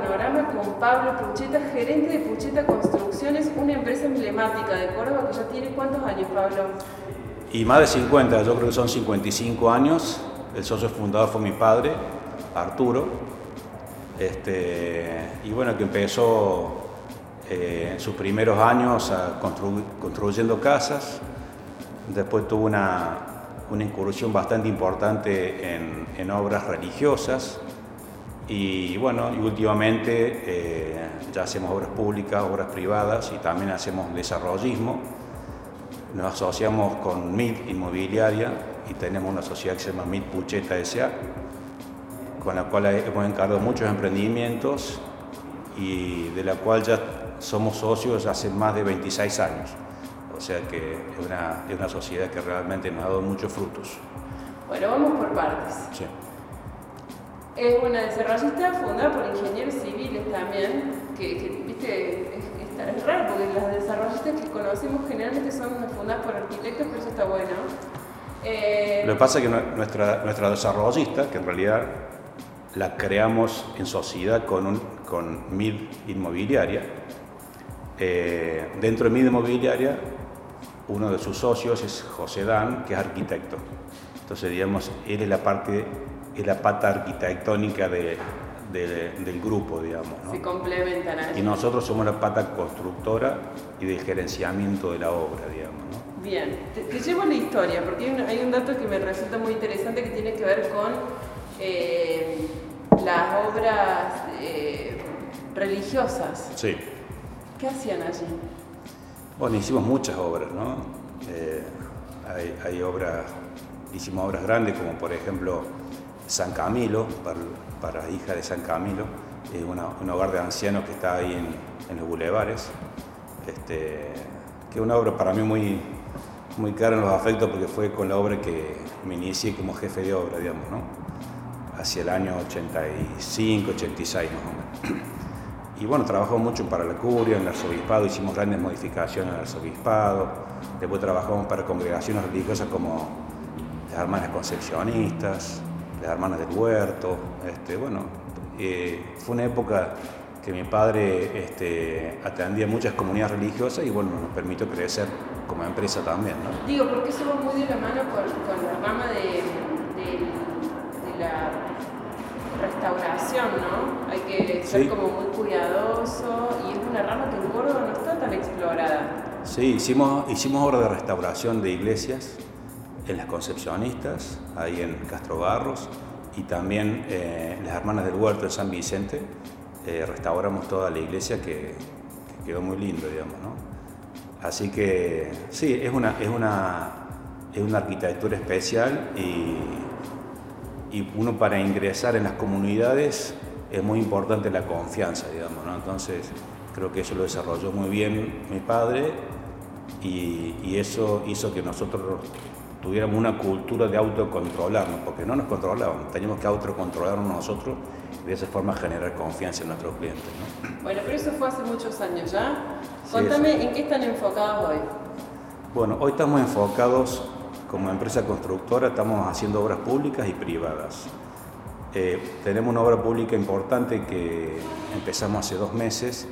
panorama con Pablo Pucheta, gerente de Pucheta Construcciones, una empresa emblemática de Córdoba que ya tiene cuántos años, Pablo? Y más de 50, yo creo que son 55 años. El socio fundador fue mi padre, Arturo. Este, y bueno, que empezó eh, en sus primeros años construyendo casas. Después tuvo una, una incursión bastante importante en, en obras religiosas y bueno, y últimamente eh, ya hacemos obras públicas, obras privadas y también hacemos desarrollismo. Nos asociamos con MID Inmobiliaria y tenemos una sociedad que se llama MID Pucheta S.A., con la cual hemos encargado muchos emprendimientos y de la cual ya somos socios hace más de 26 años. O sea que es una, es una sociedad que realmente nos ha dado muchos frutos. Bueno, vamos por partes. Sí. Es una desarrollista fundada por ingenieros civiles también, que, viste, es, es, raro porque las desarrollistas que conocemos generalmente son fundadas por arquitectos, pero eso está bueno. Eh, Lo que pasa es que nuestra, nuestra desarrollista, que en realidad la creamos en sociedad con, un, con MID Inmobiliaria, eh, dentro de MID Inmobiliaria, uno de sus socios es José Dan, que es arquitecto. Entonces, digamos, él es la parte es la pata arquitectónica de, del grupo, digamos. ¿no? Se complementan. Y nosotros somos la pata constructora y del gerenciamiento de la obra, digamos. ¿no? Bien, te, llevo la historia, porque hay un, hay un, dato que me resulta muy interesante que tiene que ver con eh, las obras eh, religiosas. Sí. ¿Qué hacían allí? Bueno, hicimos muchas obras, ¿no? Eh, hay, hay obras, hicimos obras grandes como por ejemplo San Camilo, para, para hija de San Camilo, es un hogar de ancianos que está ahí en, los bulevares, este, que es una obra para mí muy, muy cara en los afectos porque fue con la obra que me inicié como jefe de obra, digamos, ¿no? hacia el año 85, 86 más o menos. Y bueno, trabajamos mucho para la curia, en el arzobispado, hicimos grandes modificaciones en el arzobispado, después trabajamos para congregaciones religiosas como las hermanas concepcionistas, las hermanas del huerto. Este, bueno, eh, fue una época que mi padre este, atendía muchas comunidades religiosas y bueno, nos permitió crecer como empresa también. ¿no? Digo, porque eso va muy de la mano con, con la rama de, de, de, la restauración, ¿no? Hay que ser Sí. como muy cuidadoso y es una rama que en Córdoba no está tan explorada. Sí, hicimos, hicimos obras de restauración de iglesias en las Concepcionistas, ahí en Castro Barros, y también eh, las Hermanas del Huerto en San Vicente. eh, restauramos toda la iglesia que, que quedó muy lindo, digamos, ¿no? Así que sí, es una, es una, es una arquitectura especial y, y uno para ingresar en las comunidades es muy importante la confianza, digamos, ¿no? Entonces creo que eso lo desarrolló muy bien mi padre y, y eso hizo que nosotros tuviéramos una cultura de autocontrolarnos, porque no nos controlábamos, teníamos que autocontrolarnos nosotros y de esa forma generar confianza en nuestros clientes. ¿no? Bueno, pero eso fue hace muchos años ya. Sí, Contame eso. en qué están enfocados hoy. Bueno, hoy estamos enfocados como empresa constructora, estamos haciendo obras públicas y privadas. Eh, tenemos una obra pública importante que empezamos hace dos meses,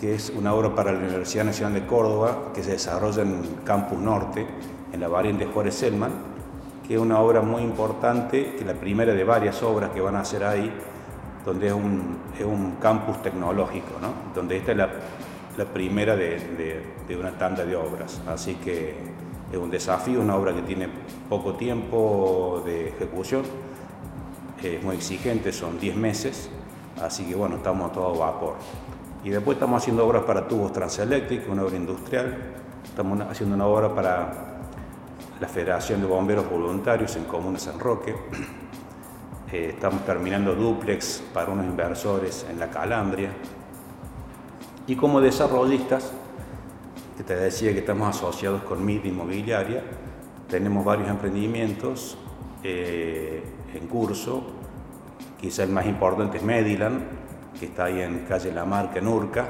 que es una obra para la Universidad Nacional de Córdoba, que se desarrolla en Campus Norte, en la variante Juárez Selman, que es una obra muy importante, que es la primera de varias obras que van a hacer ahí, donde es un, es un campus tecnológico, ¿no? donde esta es la, la primera de, de- una tanda de obras. Así que es un desafío, una obra que tiene poco tiempo de ejecución, es muy exigente, son 10 meses, así que bueno, estamos a todo vapor. Y después estamos haciendo obras para tubos transeléctricos, una obra industrial, estamos haciendo una obra para la Federación de Bomberos Voluntarios en Comuna San Roque, Eh, estamos terminando duplex para unos inversores en la Calandria. Y como desarrollistas, que te decía que estamos asociados con MID Inmobiliaria, tenemos varios emprendimientos eh, en curso. Quizá el más importante es Mediland, que está ahí en calle La Marca, en Urca,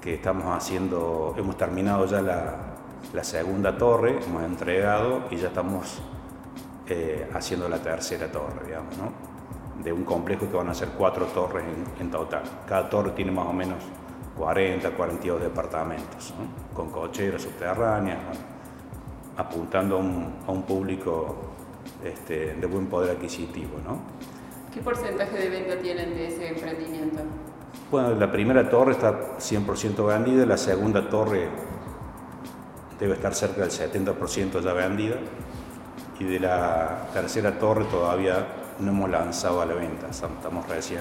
que estamos haciendo, hemos terminado ya la, la segunda torre, hemos entregado y ya estamos eh, haciendo la tercera torre, digamos, ¿no? de un complejo que van a ser cuatro torres en, total. Cada torre tiene más o menos 40, 42 departamentos, con cocheras subterráneas, apuntando a un, público este, de buen poder adquisitivo. ¿no? ¿Qué porcentaje de venta tienen de ese emprendimiento? Bueno, la primera torre está 100% vendida, la segunda torre debe estar cerca del 70% ya vendida y de la tercera torre todavía no hemos lanzado a la venta, estamos recién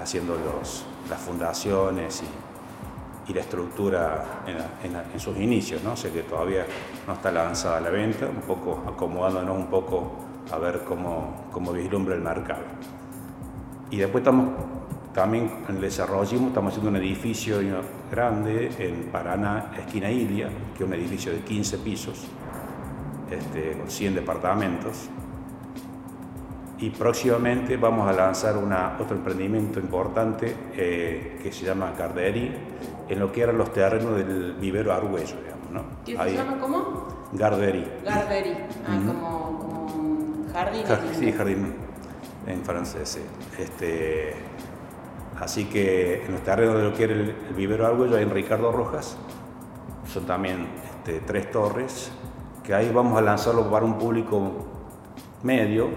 haciendo los, las fundaciones y, y la estructura en, sus inicios, ¿no? sé que todavía no está lanzada a la venta, un poco acomodándonos un poco a ver cómo, cómo vislumbra el mercado. Y después estamos también en el desarrollo, estamos haciendo un edificio grande en Paraná, esquina Ilia, que es un edificio de 15 pisos, este, con 100 departamentos. Y próximamente vamos a lanzar una, otro emprendimiento importante eh, que se llama Garderi, en lo que eran los terrenos del vivero Argüello, digamos, ¿no? ¿Qué se llama cómo? Garderi. Garderi, ah, como, como jardín. sí, jardín en francés, Este, así que en los terrenos de lo que era el, vivero Argüello hay en Ricardo Rojas, son también este, tres torres, que ahí vamos a lanzarlo para un público medio,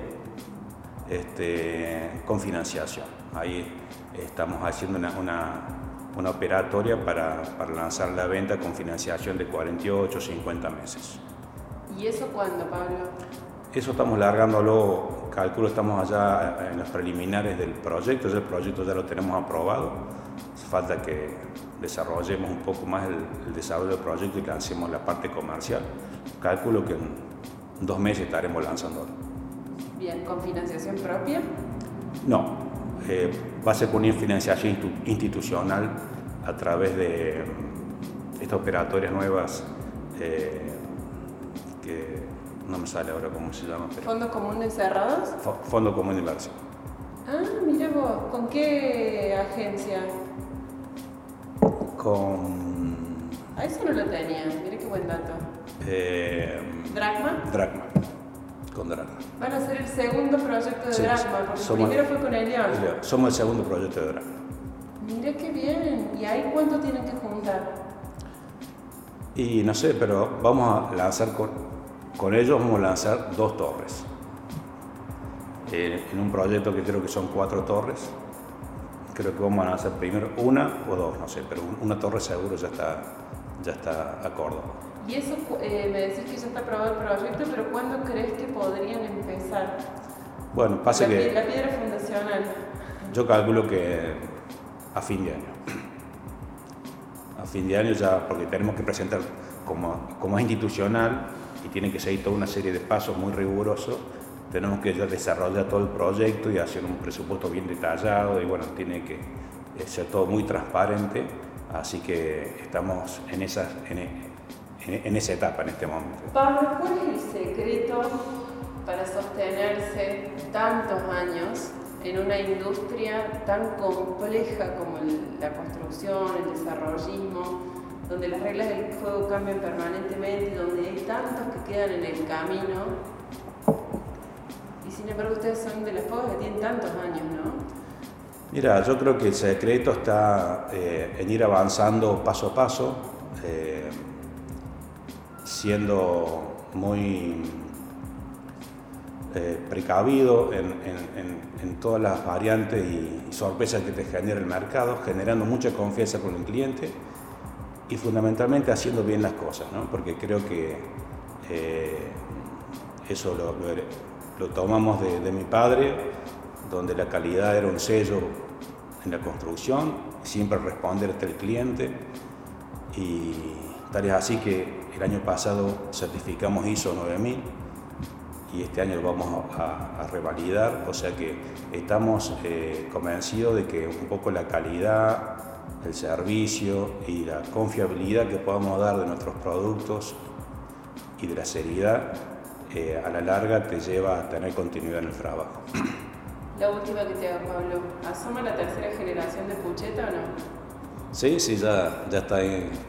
este, con financiación. Ahí estamos haciendo una, operatoria para, lanzar la venta con financiación de 48 o 50 meses. ¿Y eso cuándo, Pablo? Eso estamos largándolo, calculo estamos allá en los preliminares del proyecto, el proyecto ya lo tenemos aprobado, falta que desarrollemos un poco más el, el desarrollo del proyecto y lancemos la parte comercial. Calculo que en dos meses estaremos lanzándolo. Bien, ¿con financiación propia? No, eh, va a ser con financiación institucional a través de mm, estas operatorias nuevas eh, no me sale ahora cómo se llama. Pero... ¿Fondo Común de Cerrados? Fondo Común de Inversión. Ah, mira vos, ¿con qué agencia? Con... Ah, eso no lo tenía, mire qué buen dato. Eh, ¿Dragma? Dragma con Dragma. Van a ser el segundo proyecto de Dragma, porque el primero fue con Elión. Somos el segundo proyecto de Dragma. Mira qué bien. ¿Y ahí cuánto tienen que juntar? Y no sé, pero vamos a lanzar con, con ellos, vamos a lanzar dos torres. Eh, en un proyecto que creo que son cuatro torres. Creo que vamos a lanzar primero una o dos, no sé, pero una torre seguro ya está, ya está acordado. Y eso eh, me decís que ya está aprobado el proyecto, pero ¿cuándo crees que podrían empezar? Bueno, pasa que... La piedra fundacional. Yo calculo que a fin de año. A fin de año ya, porque tenemos que presentar como, como es institucional y tiene que seguir toda una serie de pasos muy rigurosos, tenemos que ya desarrollar todo el proyecto y hacer un presupuesto bien detallado y bueno, tiene que ser todo muy transparente, así que estamos en esas, en, esa etapa en este momento. Pablo, ¿cuál es el secreto para sostenerse tantos años en una industria tan compleja como la construcción, el desarrollismo, donde las reglas del juego cambian permanentemente, donde hay tantos que quedan en el camino? Y sin embargo ustedes son de las pocas que tienen tantos años, ¿no? Mira, yo creo que el secreto está eh, en ir avanzando paso a paso. Eh, siendo muy eh, precavido en, todas las variantes y, sorpresas que te genera el mercado, generando mucha confianza con el cliente y fundamentalmente haciendo bien las cosas, ¿no? porque creo que eh, eso lo, tomamos de, mi padre, donde la calidad era un sello en la construcción, siempre responder hasta cliente y tal es así que el año pasado certificamos ISO 9000 y este año lo vamos a, revalidar, o sea que estamos eh, convencidos de que un poco la calidad, el servicio y la confiabilidad que podamos dar de nuestros productos y de la seriedad eh, a la larga te lleva a tener continuidad en el trabajo. La última que te hago, Pablo, ¿asoma la tercera generación de Pucheta o no? Sí, sí, ya, ya está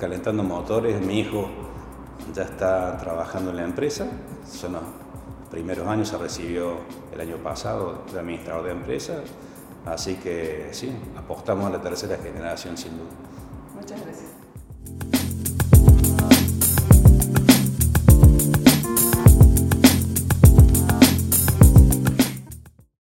calentando motores. Mi hijo ya está trabajando en la empresa. Son primeros años se recibió el año pasado de administrador de empresa, así que sí, apostamos a la tercera generación sin duda.